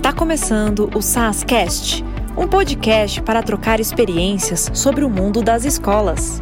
Está começando o SASCast, um podcast para trocar experiências sobre o mundo das escolas.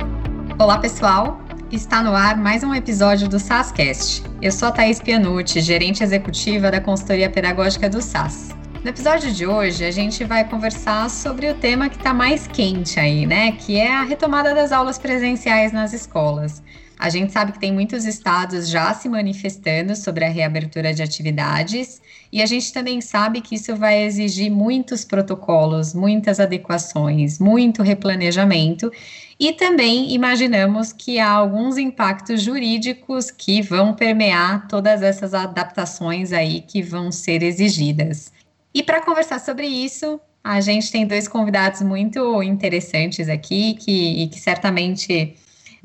Olá, pessoal! Está no ar mais um episódio do SASCast. Eu sou a Thaís Pianucci, gerente executiva da consultoria pedagógica do SAS. No episódio de hoje, a gente vai conversar sobre o tema que está mais quente aí, né? Que é a retomada das aulas presenciais nas escolas. A gente sabe que tem muitos estados já se manifestando sobre a reabertura de atividades, e a gente também sabe que isso vai exigir muitos protocolos, muitas adequações, muito replanejamento, e também imaginamos que há alguns impactos jurídicos que vão permear todas essas adaptações aí que vão ser exigidas. E para conversar sobre isso, a gente tem dois convidados muito interessantes aqui que, que certamente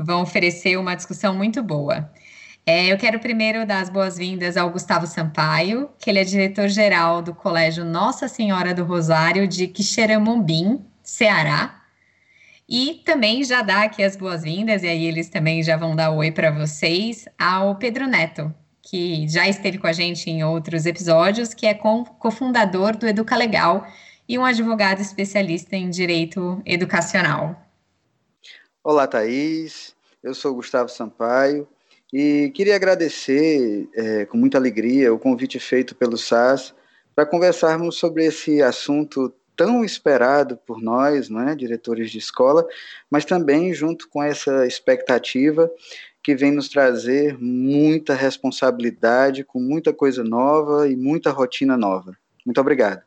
vão oferecer uma discussão muito boa. É, eu quero primeiro dar as boas-vindas ao Gustavo Sampaio, que ele é diretor-geral do Colégio Nossa Senhora do Rosário de Quixeramobim, Ceará. E também já dar aqui as boas-vindas, e aí eles também já vão dar oi para vocês, ao Pedro Neto, que já esteve com a gente em outros episódios, que é cofundador do Educa Legal e um advogado especialista em direito educacional. Olá, Thaís. Eu sou Gustavo Sampaio e queria agradecer é, com muita alegria o convite feito pelo SAS para conversarmos sobre esse assunto tão esperado por nós, né, diretores de escola, mas também junto com essa expectativa que vem nos trazer muita responsabilidade, com muita coisa nova e muita rotina nova. Muito obrigado.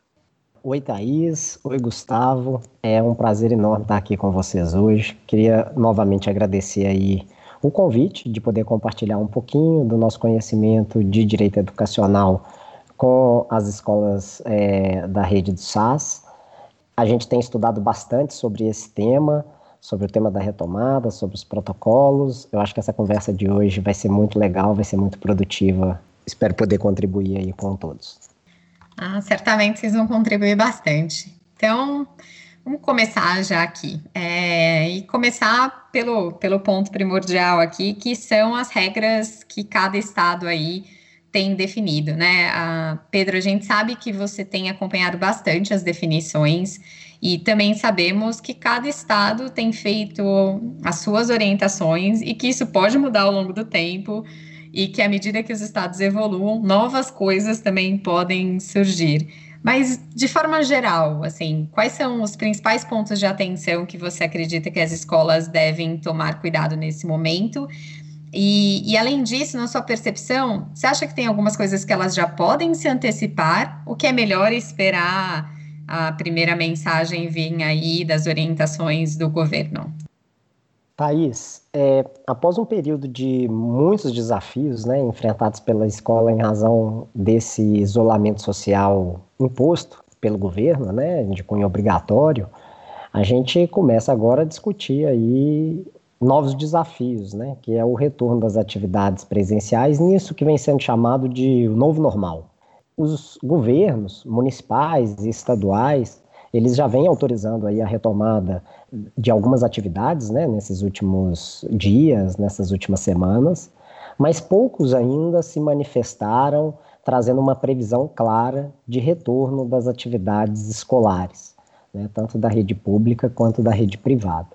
Oi, Thaís. Oi, Gustavo. É um prazer enorme estar aqui com vocês hoje. Queria novamente agradecer aí o convite de poder compartilhar um pouquinho do nosso conhecimento de direito educacional com as escolas é, da rede do SAS. A gente tem estudado bastante sobre esse tema, sobre o tema da retomada, sobre os protocolos. Eu acho que essa conversa de hoje vai ser muito legal, vai ser muito produtiva. Espero poder contribuir aí com todos. Ah, certamente vocês vão contribuir bastante. Então, vamos começar já aqui. É, e começar pelo, pelo ponto primordial aqui, que são as regras que cada estado aí tem definido, né? Ah, Pedro, a gente sabe que você tem acompanhado bastante as definições e também sabemos que cada estado tem feito as suas orientações e que isso pode mudar ao longo do tempo e que à medida que os estados evoluam, novas coisas também podem surgir. Mas de forma geral, assim, quais são os principais pontos de atenção que você acredita que as escolas devem tomar cuidado nesse momento? E, e, além disso, na sua percepção, você acha que tem algumas coisas que elas já podem se antecipar? O que é melhor esperar a primeira mensagem vir aí das orientações do governo? Thaís, é, após um período de muitos desafios né, enfrentados pela escola em razão desse isolamento social imposto pelo governo, né, de cunho obrigatório, a gente começa agora a discutir aí novos desafios, né, que é o retorno das atividades presenciais, nisso que vem sendo chamado de novo normal. Os governos municipais e estaduais eles já vêm autorizando aí a retomada de algumas atividades, né, nesses últimos dias, nessas últimas semanas, mas poucos ainda se manifestaram trazendo uma previsão clara de retorno das atividades escolares, né, tanto da rede pública quanto da rede privada.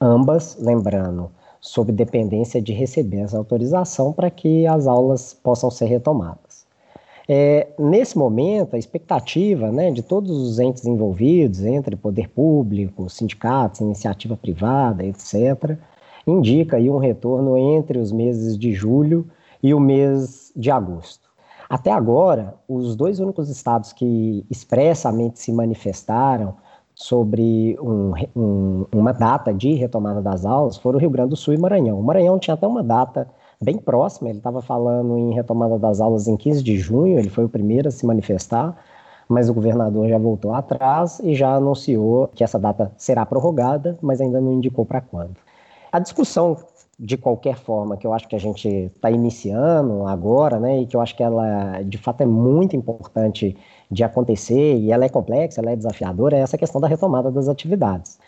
Ambas, lembrando, sob dependência de receber essa autorização para que as aulas possam ser retomadas. É, nesse momento, a expectativa né, de todos os entes envolvidos, entre poder público, sindicatos, iniciativa privada, etc., indica aí um retorno entre os meses de julho e o mês de agosto. Até agora, os dois únicos estados que expressamente se manifestaram sobre um, um, uma data de retomada das aulas foram o Rio Grande do Sul e Maranhão. O Maranhão tinha até uma data bem próxima, ele estava falando em retomada das aulas em 15 de junho, ele foi o primeiro a se manifestar, mas o governador já voltou atrás e já anunciou que essa data será prorrogada, mas ainda não indicou para quando. A discussão, de qualquer forma, que eu acho que a gente está iniciando agora, né, e que eu acho que ela, de fato, é muito importante de acontecer, e ela é complexa, ela é desafiadora, é essa questão da retomada das atividades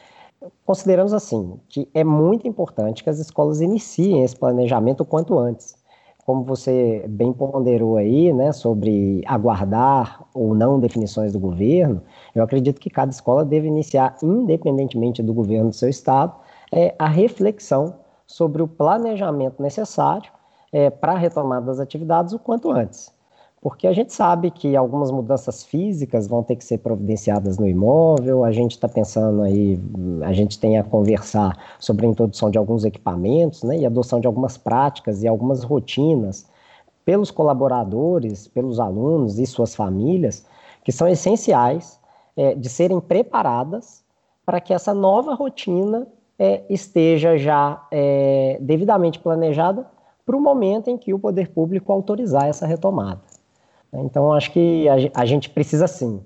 consideramos assim que é muito importante que as escolas iniciem esse planejamento o quanto antes, como você bem ponderou aí, né, sobre aguardar ou não definições do governo, eu acredito que cada escola deve iniciar, independentemente do governo do seu estado, é, a reflexão sobre o planejamento necessário é, para a retomada das atividades o quanto antes porque a gente sabe que algumas mudanças físicas vão ter que ser providenciadas no imóvel, a gente está pensando aí, a gente tem a conversar sobre a introdução de alguns equipamentos, né, e adoção de algumas práticas e algumas rotinas pelos colaboradores, pelos alunos e suas famílias, que são essenciais é, de serem preparadas para que essa nova rotina é, esteja já é, devidamente planejada para o momento em que o poder público autorizar essa retomada. Então, acho que a, gente precisa, sim,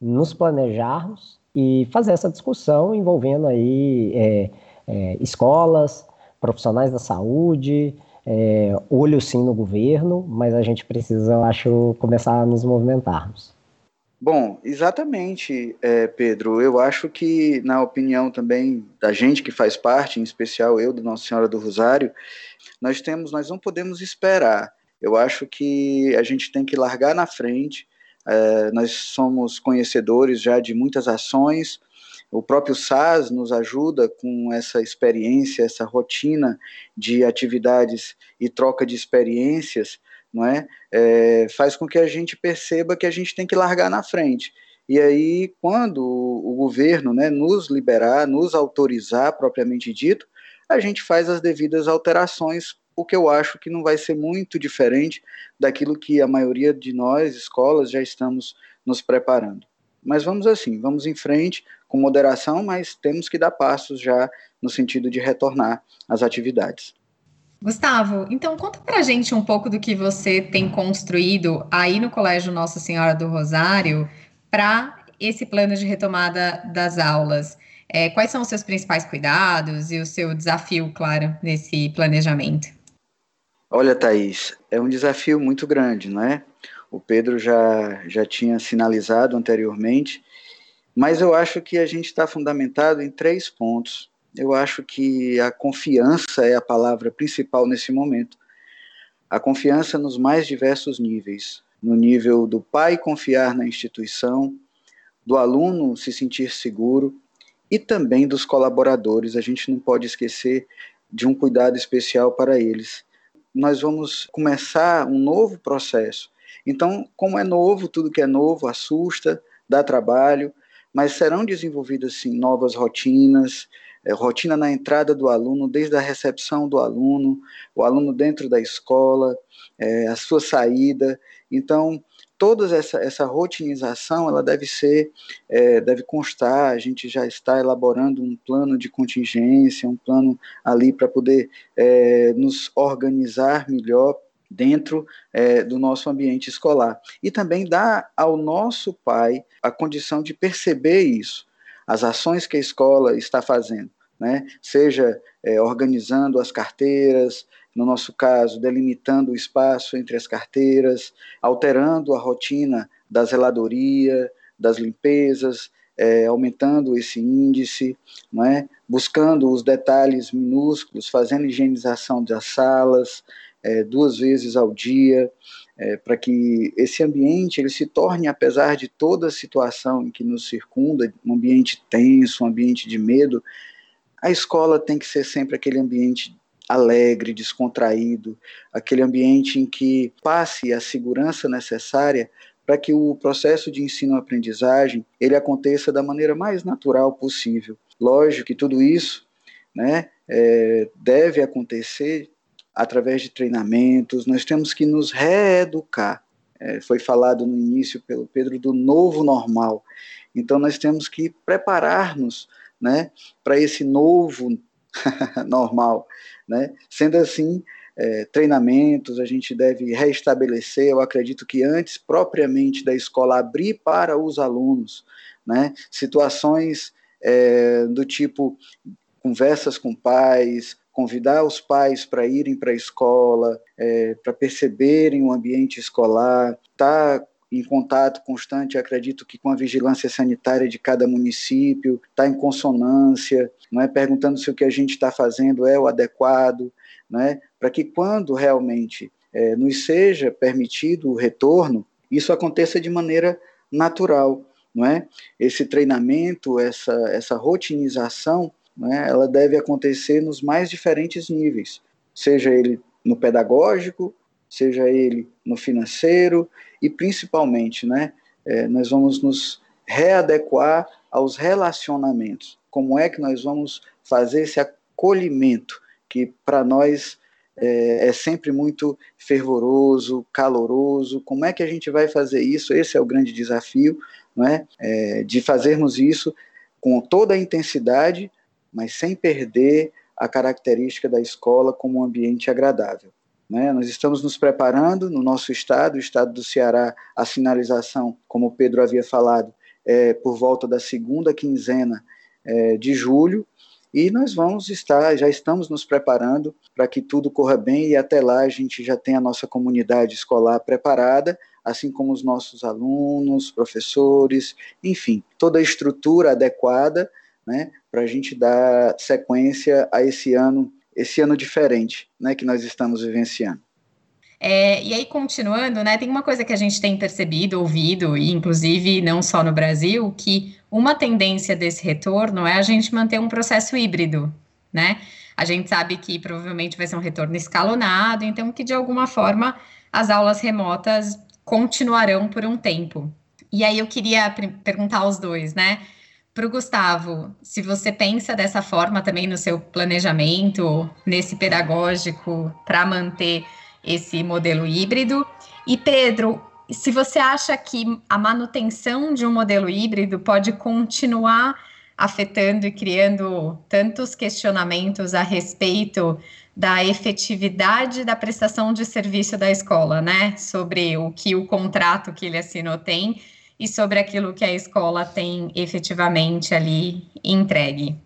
nos planejarmos e fazer essa discussão envolvendo aí é, é, escolas, profissionais da saúde, é, olho sim no governo, mas a gente precisa, eu acho, começar a nos movimentarmos. Bom, exatamente, é, Pedro. Eu acho que, na opinião também da gente que faz parte, em especial eu, do Nossa Senhora do Rosário, nós temos, nós não podemos esperar eu acho que a gente tem que largar na frente. É, nós somos conhecedores já de muitas ações. O próprio SAS nos ajuda com essa experiência, essa rotina de atividades e troca de experiências, não é? é faz com que a gente perceba que a gente tem que largar na frente. E aí, quando o governo né, nos liberar, nos autorizar, propriamente dito, a gente faz as devidas alterações o que eu acho que não vai ser muito diferente daquilo que a maioria de nós, escolas, já estamos nos preparando. Mas vamos assim, vamos em frente com moderação, mas temos que dar passos já no sentido de retornar às atividades. Gustavo, então conta pra gente um pouco do que você tem construído aí no Colégio Nossa Senhora do Rosário para esse plano de retomada das aulas. É, quais são os seus principais cuidados e o seu desafio, claro, nesse planejamento? Olha, Thaís, é um desafio muito grande, não é? O Pedro já, já tinha sinalizado anteriormente, mas eu acho que a gente está fundamentado em três pontos. Eu acho que a confiança é a palavra principal nesse momento. A confiança nos mais diversos níveis. No nível do pai confiar na instituição, do aluno se sentir seguro e também dos colaboradores. A gente não pode esquecer de um cuidado especial para eles nós vamos começar um novo processo. Então, como é novo, tudo que é novo assusta, dá trabalho, mas serão desenvolvidas sim novas rotinas, é, rotina na entrada do aluno, desde a recepção do aluno, o aluno dentro da escola, é, a sua saída. Então, toda essa, essa rotinização ela deve ser, é, deve constar, a gente já está elaborando um plano de contingência, um plano ali para poder é, nos organizar melhor dentro é, do nosso ambiente escolar. E também dar ao nosso pai a condição de perceber isso, as ações que a escola está fazendo, né? seja é, organizando as carteiras, no nosso caso, delimitando o espaço entre as carteiras, alterando a rotina da zeladoria, das limpezas, é, aumentando esse índice, não é? buscando os detalhes minúsculos, fazendo higienização das salas é, duas vezes ao dia, é, para que esse ambiente ele se torne, apesar de toda a situação que nos circunda, um ambiente tenso, um ambiente de medo, a escola tem que ser sempre aquele ambiente alegre, descontraído, aquele ambiente em que passe a segurança necessária para que o processo de ensino-aprendizagem ele aconteça da maneira mais natural possível. Lógico que tudo isso, né, é, deve acontecer através de treinamentos. Nós temos que nos reeducar. É, foi falado no início pelo Pedro do novo normal. Então nós temos que preparar-nos, né, para esse novo normal. Né? Sendo assim, é, treinamentos a gente deve restabelecer, eu acredito que antes propriamente da escola abrir para os alunos, né? situações é, do tipo conversas com pais, convidar os pais para irem para a escola, é, para perceberem o ambiente escolar, estar tá em contato constante, acredito que com a vigilância sanitária de cada município, está em consonância, não é perguntando se o que a gente está fazendo é o adequado, não é para que quando realmente é, nos seja permitido o retorno, isso aconteça de maneira natural, não é? Esse treinamento, essa, essa rotinização, é? ela deve acontecer nos mais diferentes níveis, seja ele no pedagógico, seja ele no financeiro e principalmente, né, é, nós vamos nos readequar aos relacionamentos. Como é que nós vamos fazer esse acolhimento que para nós é, é, sempre muito fervoroso, caloroso. Como é que a gente vai fazer isso? Esse é o grande desafio, não é? é de fazermos isso com toda a intensidade, mas sem perder a característica da escola como um ambiente agradável. Né? Nós estamos nos preparando no nosso estado, o estado do Ceará, a sinalização, como o Pedro havia falado, é por volta da segunda quinzena é, de julho, e nós vamos estar, já estamos nos preparando para que tudo corra bem e até lá a gente já tem a nossa comunidade escolar preparada, assim como os nossos alunos, professores, enfim, toda a estrutura adequada né, para a gente dar sequência a esse ano esse ano diferente né, que nós estamos vivenciando. É, e aí, continuando, né, tem uma coisa que a gente tem percebido, ouvido, e inclusive não só no Brasil, que uma tendência desse retorno é a gente manter um processo híbrido, né? A gente sabe que provavelmente vai ser um retorno escalonado, então que de alguma forma as aulas remotas continuarão por um tempo. E aí eu queria perguntar aos dois, né? Para o Gustavo, se você pensa dessa forma também no seu planejamento, nesse pedagógico, para manter esse modelo híbrido. E Pedro, se você acha que a manutenção de um modelo híbrido pode continuar afetando e criando tantos questionamentos a respeito da efetividade da prestação de serviço da escola, né? Sobre o que o contrato que ele assinou tem e sobre aquilo que a escola tem efetivamente ali entregue.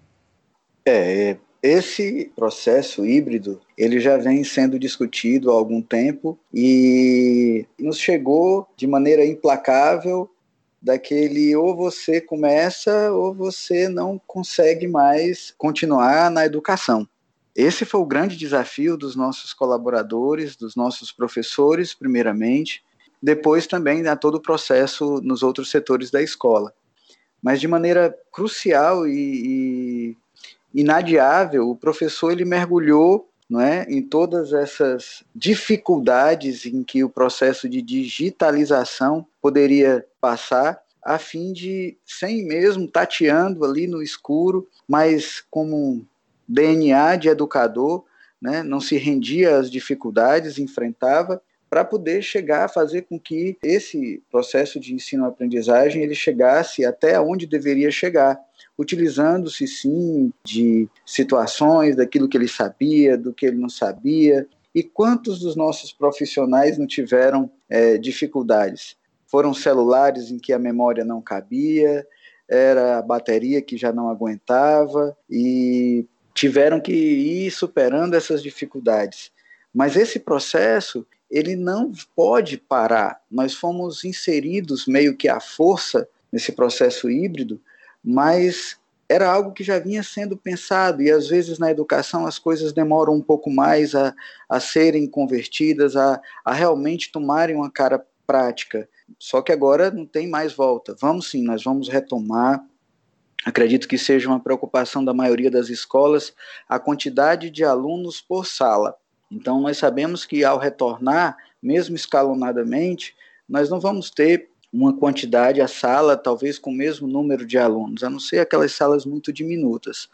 É, esse processo híbrido, ele já vem sendo discutido há algum tempo e nos chegou de maneira implacável daquele ou você começa ou você não consegue mais continuar na educação. Esse foi o grande desafio dos nossos colaboradores, dos nossos professores, primeiramente, depois também a todo o processo nos outros setores da escola. Mas de maneira crucial e, e inadiável, o professor ele mergulhou não é, em todas essas dificuldades em que o processo de digitalização poderia passar, a fim de, sem mesmo tateando ali no escuro, mas como DNA de educador, né, não se rendia às dificuldades, enfrentava para poder chegar a fazer com que esse processo de ensino-aprendizagem ele chegasse até onde deveria chegar, utilizando-se sim de situações, daquilo que ele sabia, do que ele não sabia. E quantos dos nossos profissionais não tiveram é, dificuldades? Foram celulares em que a memória não cabia, era a bateria que já não aguentava e tiveram que ir superando essas dificuldades. Mas esse processo ele não pode parar. Nós fomos inseridos meio que à força nesse processo híbrido, mas era algo que já vinha sendo pensado, e às vezes na educação as coisas demoram um pouco mais a, a serem convertidas, a, a realmente tomarem uma cara prática. Só que agora não tem mais volta. Vamos sim, nós vamos retomar. Acredito que seja uma preocupação da maioria das escolas a quantidade de alunos por sala. Então, nós sabemos que ao retornar, mesmo escalonadamente, nós não vamos ter uma quantidade, a sala talvez com o mesmo número de alunos, a não ser aquelas salas muito diminutas.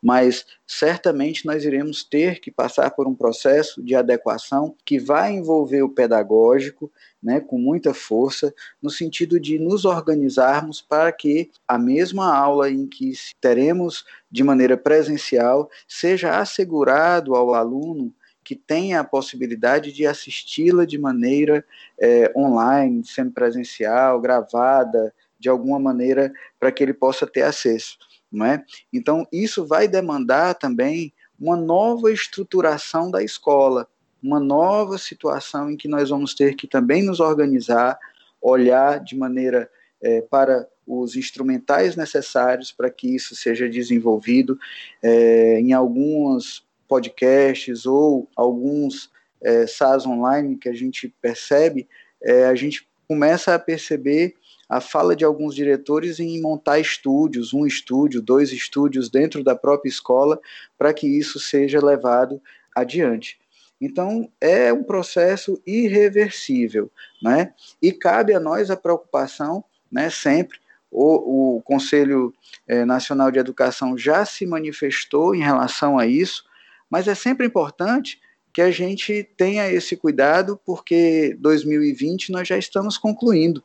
Mas certamente nós iremos ter que passar por um processo de adequação que vai envolver o pedagógico, né, com muita força, no sentido de nos organizarmos para que a mesma aula em que teremos de maneira presencial seja assegurado ao aluno que tenha a possibilidade de assisti-la de maneira é, online, semipresencial, gravada, de alguma maneira, para que ele possa ter acesso. Não é? Então, isso vai demandar também uma nova estruturação da escola, uma nova situação em que nós vamos ter que também nos organizar, olhar de maneira é, para os instrumentais necessários para que isso seja desenvolvido. É, em algumas podcasts ou alguns é, SaaS online que a gente percebe, é, a gente começa a perceber a fala de alguns diretores em montar estúdios, um estúdio, dois estúdios dentro da própria escola, para que isso seja levado adiante. Então, é um processo irreversível, né? E cabe a nós a preocupação, né, sempre. O, o Conselho eh, Nacional de Educação já se manifestou em relação a isso, mas é sempre importante que a gente tenha esse cuidado, porque 2020 nós já estamos concluindo,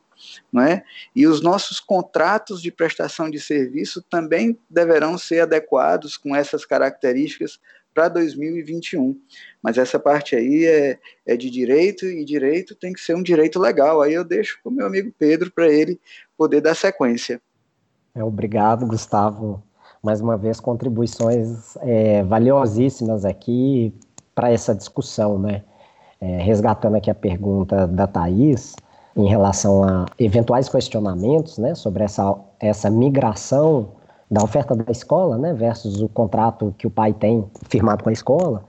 não é? E os nossos contratos de prestação de serviço também deverão ser adequados com essas características para 2021. Mas essa parte aí é, é de direito e direito tem que ser um direito legal. Aí eu deixo para o meu amigo Pedro para ele poder dar sequência. É, obrigado, Gustavo. Mais uma vez, contribuições é, valiosíssimas aqui para essa discussão, né? É, resgatando aqui a pergunta da Thaís, em relação a eventuais questionamentos né, sobre essa, essa migração da oferta da escola, né, versus o contrato que o pai tem firmado com a escola,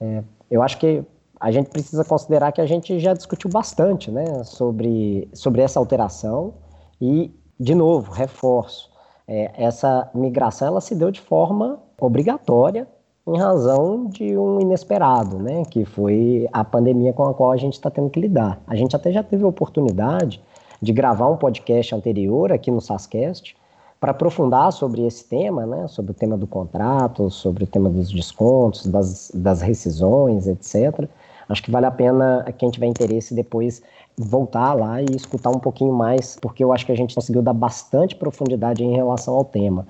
é, eu acho que a gente precisa considerar que a gente já discutiu bastante, né, sobre, sobre essa alteração e, de novo, reforço, é, essa migração ela se deu de forma obrigatória em razão de um inesperado, né, que foi a pandemia com a qual a gente está tendo que lidar. A gente até já teve a oportunidade de gravar um podcast anterior aqui no SASCast, para aprofundar sobre esse tema, né, sobre o tema do contrato, sobre o tema dos descontos, das, das rescisões, etc. Acho que vale a pena quem tiver interesse depois voltar lá e escutar um pouquinho mais, porque eu acho que a gente conseguiu dar bastante profundidade em relação ao tema.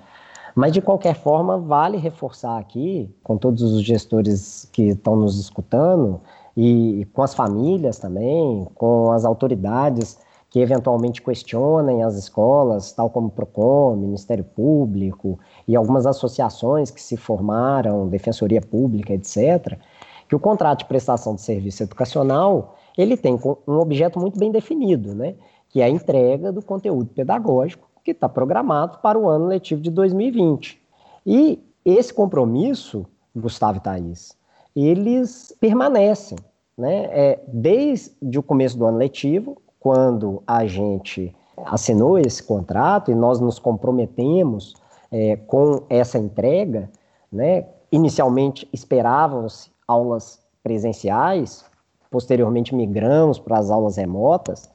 Mas, de qualquer forma, vale reforçar aqui, com todos os gestores que estão nos escutando, e com as famílias também, com as autoridades que eventualmente questionem as escolas, tal como PROCON, Ministério Público e algumas associações que se formaram, Defensoria Pública, etc., que o contrato de prestação de serviço educacional ele tem um objeto muito bem definido, né? que é a entrega do conteúdo pedagógico que está programado para o ano letivo de 2020. E esse compromisso, Gustavo e Thaís, eles permanecem. Né? É, desde o começo do ano letivo, quando a gente assinou esse contrato e nós nos comprometemos é, com essa entrega, né? Inicialmente esperávamos aulas presenciais, posteriormente migramos para as aulas remotas,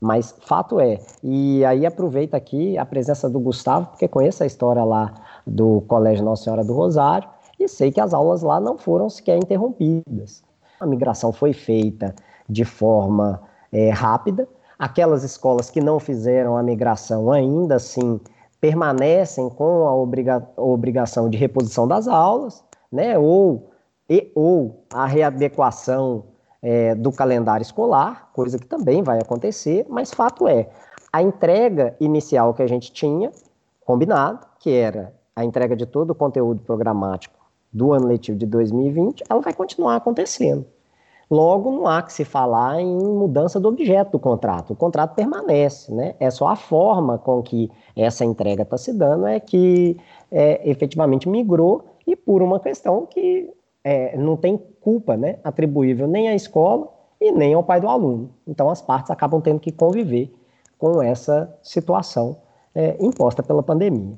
mas fato é, e aí aproveita aqui a presença do Gustavo, porque conheço a história lá do Colégio Nossa Senhora do Rosário e sei que as aulas lá não foram sequer interrompidas. A migração foi feita de forma é, rápida. Aquelas escolas que não fizeram a migração ainda assim permanecem com a obriga obrigação de reposição das aulas, né? ou, e, ou a readequação é, do calendário escolar, coisa que também vai acontecer, mas fato é, a entrega inicial que a gente tinha, combinado, que era a entrega de todo o conteúdo programático do ano letivo de 2020, ela vai continuar acontecendo. Logo, não há que se falar em mudança do objeto do contrato. O contrato permanece, né? É só a forma com que essa entrega está se dando é que é, efetivamente migrou e por uma questão que é, não tem culpa né, atribuível nem à escola e nem ao pai do aluno. Então, as partes acabam tendo que conviver com essa situação é, imposta pela pandemia.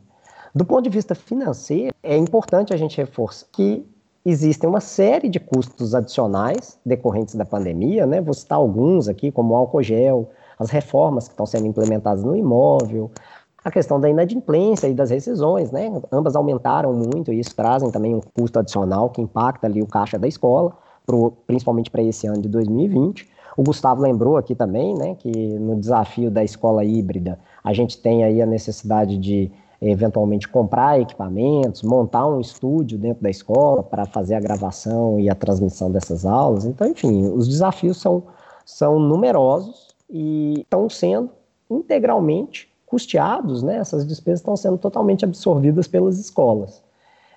Do ponto de vista financeiro, é importante a gente reforçar que existem uma série de custos adicionais decorrentes da pandemia, né? Vou citar alguns aqui, como o álcool gel, as reformas que estão sendo implementadas no imóvel, a questão da inadimplência e das rescisões, né? Ambas aumentaram muito e isso trazem também um custo adicional que impacta ali o caixa da escola, pro, principalmente para esse ano de 2020. O Gustavo lembrou aqui também, né, que no desafio da escola híbrida, a gente tem aí a necessidade de eventualmente comprar equipamentos, montar um estúdio dentro da escola para fazer a gravação e a transmissão dessas aulas. Então, enfim, os desafios são, são numerosos e estão sendo integralmente custeados, né? essas despesas estão sendo totalmente absorvidas pelas escolas.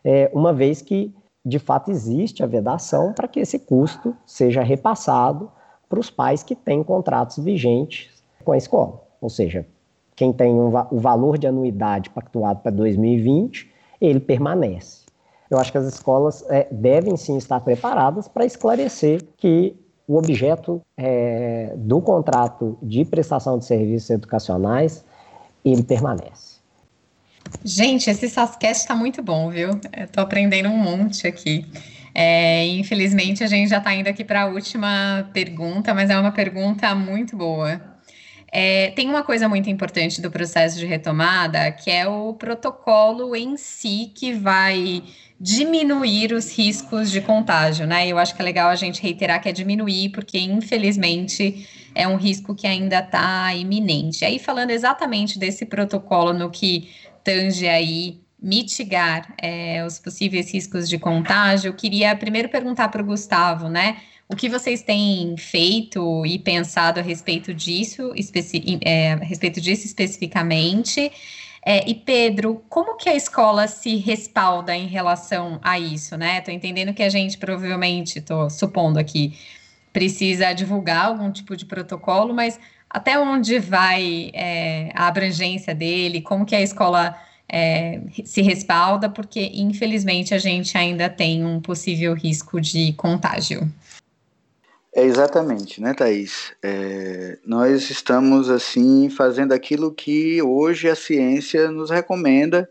É, uma vez que, de fato, existe a vedação para que esse custo seja repassado para os pais que têm contratos vigentes com a escola. Ou seja, quem tem um, o valor de anuidade pactuado para 2020, ele permanece. eu acho que as escolas é, devem sim estar preparadas para esclarecer que o objeto é, do contrato de prestação de serviços educacionais ele permanece. Gente, esse Sascast está muito bom, viu? Estou aprendendo um monte aqui. É, infelizmente, a gente já está indo aqui para a última pergunta, mas é uma pergunta muito boa. É, tem uma coisa muito importante do processo de retomada, que é o protocolo em si que vai diminuir os riscos de contágio, né? Eu acho que é legal a gente reiterar que é diminuir, porque infelizmente é um risco que ainda está iminente. Aí, falando exatamente desse protocolo no que tange aí mitigar é, os possíveis riscos de contágio, eu queria primeiro perguntar para o Gustavo, né? O que vocês têm feito e pensado a respeito disso, é, a respeito disso especificamente? É, e Pedro, como que a escola se respalda em relação a isso, né? Estou entendendo que a gente provavelmente, estou supondo aqui, precisa divulgar algum tipo de protocolo, mas até onde vai é, a abrangência dele? Como que a escola é, se respalda? Porque infelizmente a gente ainda tem um possível risco de contágio. É exatamente, né, Thaís? É, nós estamos, assim, fazendo aquilo que hoje a ciência nos recomenda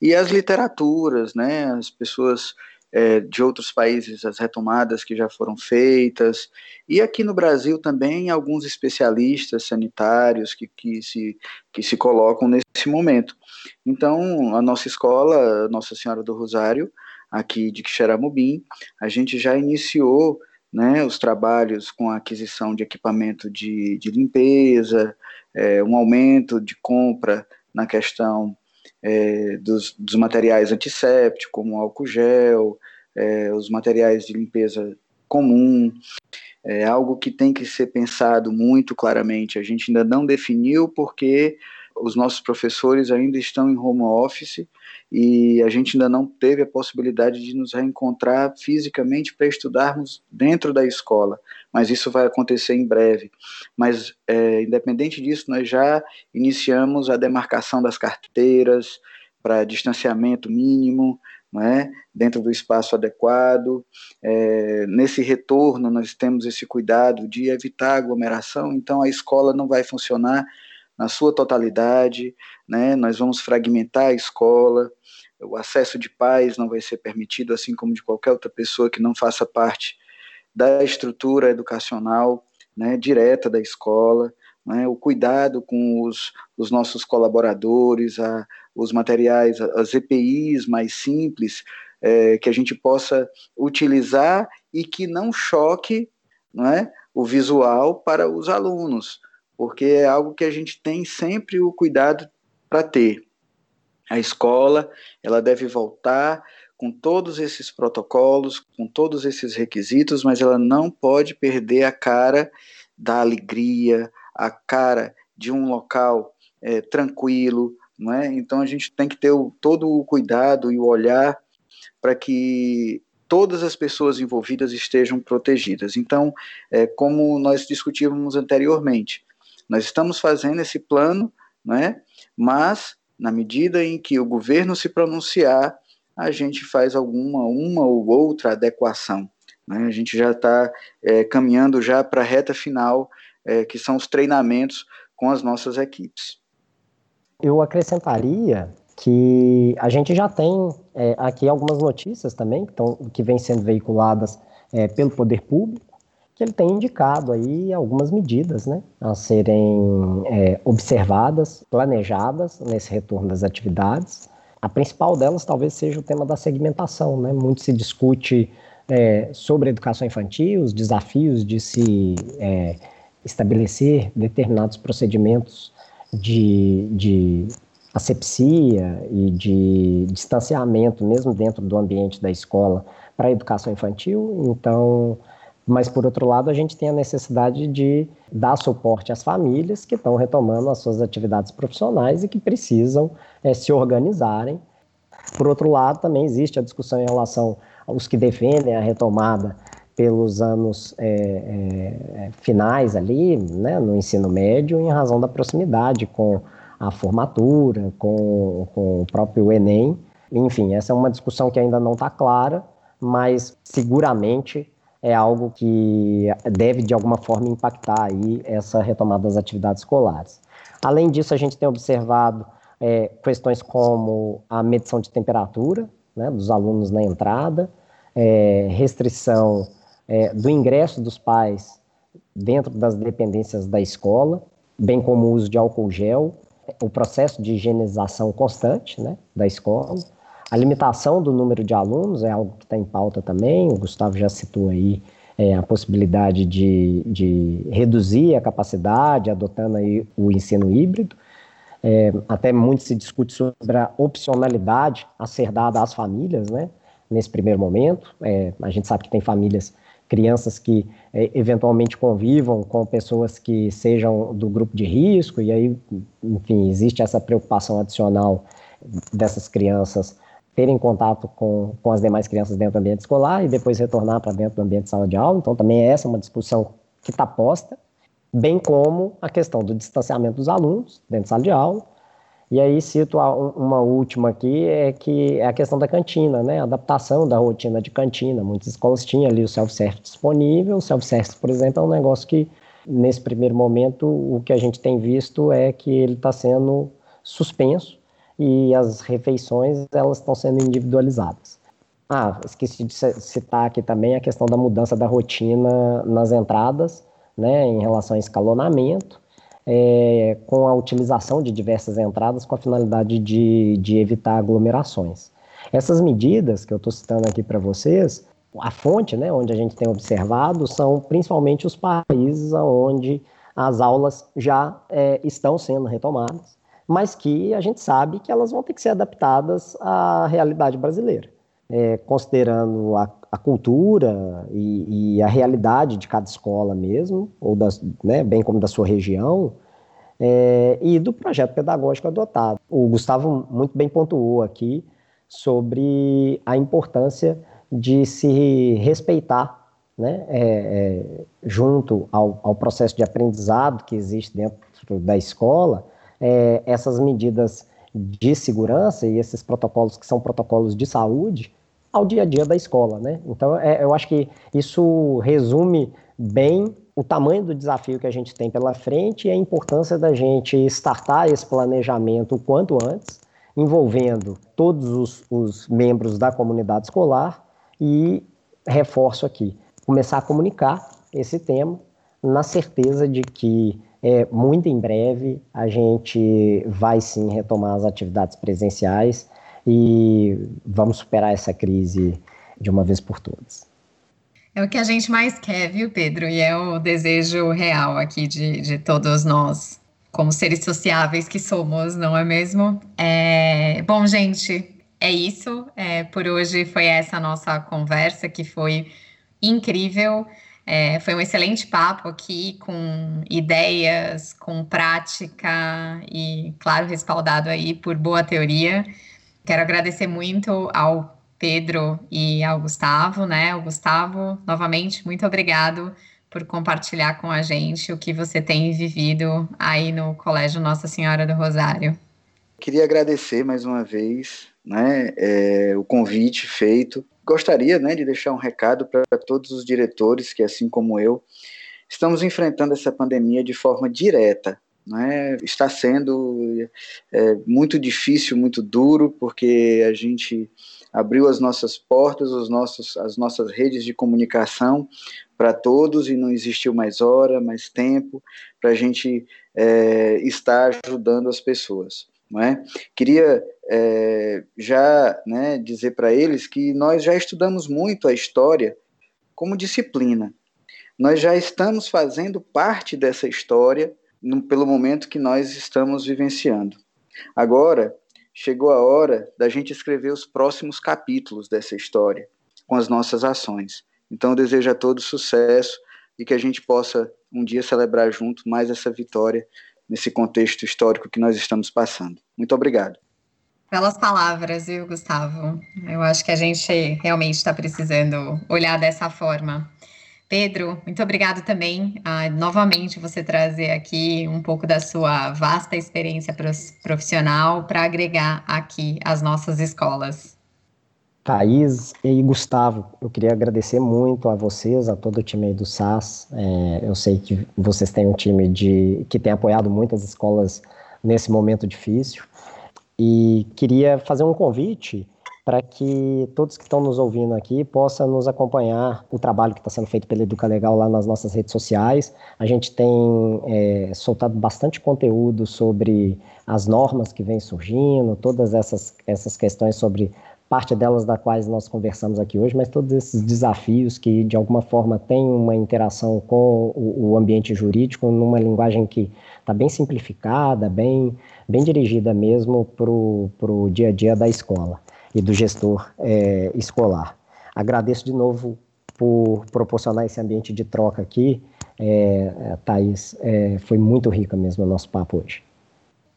e as literaturas, né, as pessoas é, de outros países, as retomadas que já foram feitas, e aqui no Brasil também alguns especialistas sanitários que, que, se, que se colocam nesse momento. Então, a nossa escola, Nossa Senhora do Rosário, aqui de Quixeramobim, a gente já iniciou né, os trabalhos com a aquisição de equipamento de, de limpeza, é, um aumento de compra na questão é, dos, dos, materiais antissépticos, como álcool gel, é, os materiais de limpeza comum, é algo que tem que ser pensado muito claramente. A gente ainda não definiu porque os nossos professores ainda estão em home office e a gente ainda não teve a possibilidade de nos reencontrar fisicamente para estudarmos dentro da escola, mas isso vai acontecer em breve. Mas, é, independente disso, nós já iniciamos a demarcação das carteiras para distanciamento mínimo, é? dentro do espaço adequado. É, nesse retorno, nós temos esse cuidado de evitar aglomeração, então a escola não vai funcionar na sua totalidade, né? Nós vamos fragmentar a escola, o acesso de pais não vai ser permitido, assim como de qualquer outra pessoa que não faça parte da estrutura educacional, né, direta da escola, né, o cuidado com os, os nossos colaboradores, a, os materiais, as EPIs mais simples, é, que a gente possa utilizar e que não choque não é, o visual para os alunos porque é algo que a gente tem sempre o cuidado para ter. A escola, ela deve voltar com todos esses protocolos, com todos esses requisitos, mas ela não pode perder a cara da alegria, a cara de um local é, tranquilo, não é? Então a gente tem que ter o, todo o cuidado e o olhar para que todas as pessoas envolvidas estejam protegidas. Então, é, como nós discutimos anteriormente, nós estamos fazendo esse plano, né? mas na medida em que o governo se pronunciar, a gente faz alguma, uma ou outra adequação. Né? A gente já está é, caminhando já para a reta final, é, que são os treinamentos com as nossas equipes. Eu acrescentaria que a gente já tem é, aqui algumas notícias também que, tão, que vêm sendo veiculadas é, pelo poder público, que ele tem indicado aí algumas medidas né, a serem é, observadas, planejadas nesse retorno das atividades. A principal delas talvez seja o tema da segmentação. Né? Muito se discute é, sobre educação infantil, os desafios de se é, estabelecer determinados procedimentos de, de asepsia e de distanciamento, mesmo dentro do ambiente da escola, para a educação infantil. Então, mas, por outro lado, a gente tem a necessidade de dar suporte às famílias que estão retomando as suas atividades profissionais e que precisam é, se organizarem. Por outro lado, também existe a discussão em relação aos que defendem a retomada pelos anos é, é, finais ali, né, no ensino médio, em razão da proximidade com a formatura, com, com o próprio Enem, Enfim, essa é uma discussão que ainda não está clara, mas seguramente é algo que deve de alguma forma impactar aí essa retomada das atividades escolares. Além disso, a gente tem observado é, questões como a medição de temperatura né, dos alunos na entrada, é, restrição é, do ingresso dos pais dentro das dependências da escola, bem como o uso de álcool gel, o processo de higienização constante né, da escola, a limitação do número de alunos é algo que está em pauta também, o Gustavo já citou aí é, a possibilidade de, de reduzir a capacidade, adotando aí o ensino híbrido, é, até muito se discute sobre a opcionalidade a ser dada às famílias, né, nesse primeiro momento. É, a gente sabe que tem famílias, crianças que é, eventualmente convivam com pessoas que sejam do grupo de risco, e aí, enfim, existe essa preocupação adicional dessas crianças terem contato com, com as demais crianças dentro do ambiente escolar e depois retornar para dentro do ambiente de sala de aula. Então, também essa é uma discussão que está posta bem como a questão do distanciamento dos alunos dentro de sala de aula. E aí cito uma última aqui, é que é a questão da cantina, né? A adaptação da rotina de cantina. Muitas escolas tinham ali o self-service disponível. O self-service, por exemplo, é um negócio que, nesse primeiro momento, o que a gente tem visto é que ele está sendo suspenso e as refeições elas estão sendo individualizadas. Ah, esqueci de citar aqui também a questão da mudança da rotina nas entradas né, em relação a escalonamento, é, com a utilização de diversas entradas com a finalidade de, de evitar aglomerações. Essas medidas que eu estou citando aqui para vocês, a fonte, né, onde a gente tem observado, são principalmente os países onde as aulas já é, estão sendo retomadas, mas que a gente sabe que elas vão ter que ser adaptadas à realidade brasileira, é, considerando a, a cultura e, e, a realidade de cada escola mesmo, ou das, né, bem como da sua região, é, e do projeto pedagógico adotado. O Gustavo muito bem pontuou aqui sobre a importância de se respeitar, né, é, é, junto ao, ao, processo de aprendizado que existe dentro da escola, é, essas medidas de segurança e esses protocolos que são protocolos de saúde, ao dia a dia da escola, né? Então, é, eu acho que isso resume bem o tamanho do desafio que a gente tem pela frente e a importância da gente startar esse planejamento o quanto antes, envolvendo todos os, os membros da comunidade escolar e reforço aqui, começar a comunicar esse tema na certeza de que é, muito em breve a gente vai sim retomar as atividades presenciais e vamos superar essa crise de uma vez por todas. É o que a gente mais quer, viu, Pedro? E é o desejo real aqui de, de todos nós, como seres sociáveis que somos, não é mesmo? É... Bom, gente, é isso. É, por hoje foi essa nossa conversa que foi incrível. É, foi um excelente papo aqui, com ideias, com prática e, claro, respaldado aí por boa teoria. Quero agradecer muito ao Pedro e ao Gustavo, né? O Gustavo, novamente, muito obrigado por compartilhar com a gente o que você tem vivido aí no Colégio Nossa Senhora do Rosário. Queria agradecer mais uma vez né, é, o convite feito. Gostaria né, de deixar um recado para todos os diretores que, assim como eu, estamos enfrentando essa pandemia de forma direta. Né? Está sendo é, muito difícil, muito duro, porque a gente abriu as nossas portas, os nossos, as nossas redes de comunicação para todos e não existiu mais hora, mais tempo para a gente é, estar ajudando as pessoas. É? Queria é, já né, dizer para eles que nós já estudamos muito a história como disciplina. Nós já estamos fazendo parte dessa história no, pelo momento que nós estamos vivenciando. Agora, chegou a hora da gente escrever os próximos capítulos dessa história com as nossas ações. Então, eu desejo a todos sucesso e que a gente possa um dia celebrar junto mais essa vitória nesse contexto histórico que nós estamos passando. Muito obrigado. Belas palavras, viu, Gustavo? Eu acho que a gente realmente está precisando olhar dessa forma. Pedro, muito obrigado também, ah, novamente, você trazer aqui um pouco da sua vasta experiência profissional para agregar aqui as nossas escolas. Thaís e Gustavo, eu queria agradecer muito a vocês, a todo o time do SAS. É, eu sei que vocês têm um time de, que tem apoiado muitas escolas nesse momento difícil. E queria fazer um convite para que todos que estão nos ouvindo aqui possam nos acompanhar o trabalho que está sendo feito pela Educa Legal lá nas nossas redes sociais. A gente tem é, soltado bastante conteúdo sobre as normas que vêm surgindo, todas essas, essas questões sobre parte delas da quais nós conversamos aqui hoje, mas todos esses desafios que de alguma forma têm uma interação com o, o ambiente jurídico numa linguagem que está bem simplificada, bem, bem dirigida mesmo para o dia a dia da escola e do gestor é, escolar. Agradeço de novo por proporcionar esse ambiente de troca aqui. É, Thaís, é, foi muito rica mesmo o nosso papo hoje.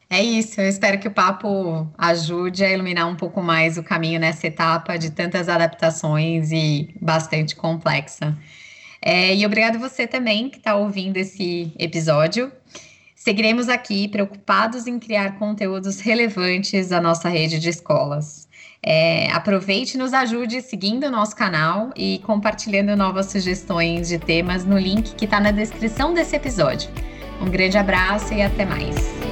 É isso, eu espero que o papo ajude a iluminar um pouco mais o caminho nessa etapa de tantas adaptações e bastante complexa. É, e obrigado você também que está ouvindo esse episódio. Seguiremos aqui preocupados em criar conteúdos relevantes à nossa rede de escolas. É, aproveite e nos ajude seguindo o nosso canal e compartilhando novas sugestões de temas no link que está na descrição desse episódio. Um grande abraço e até mais.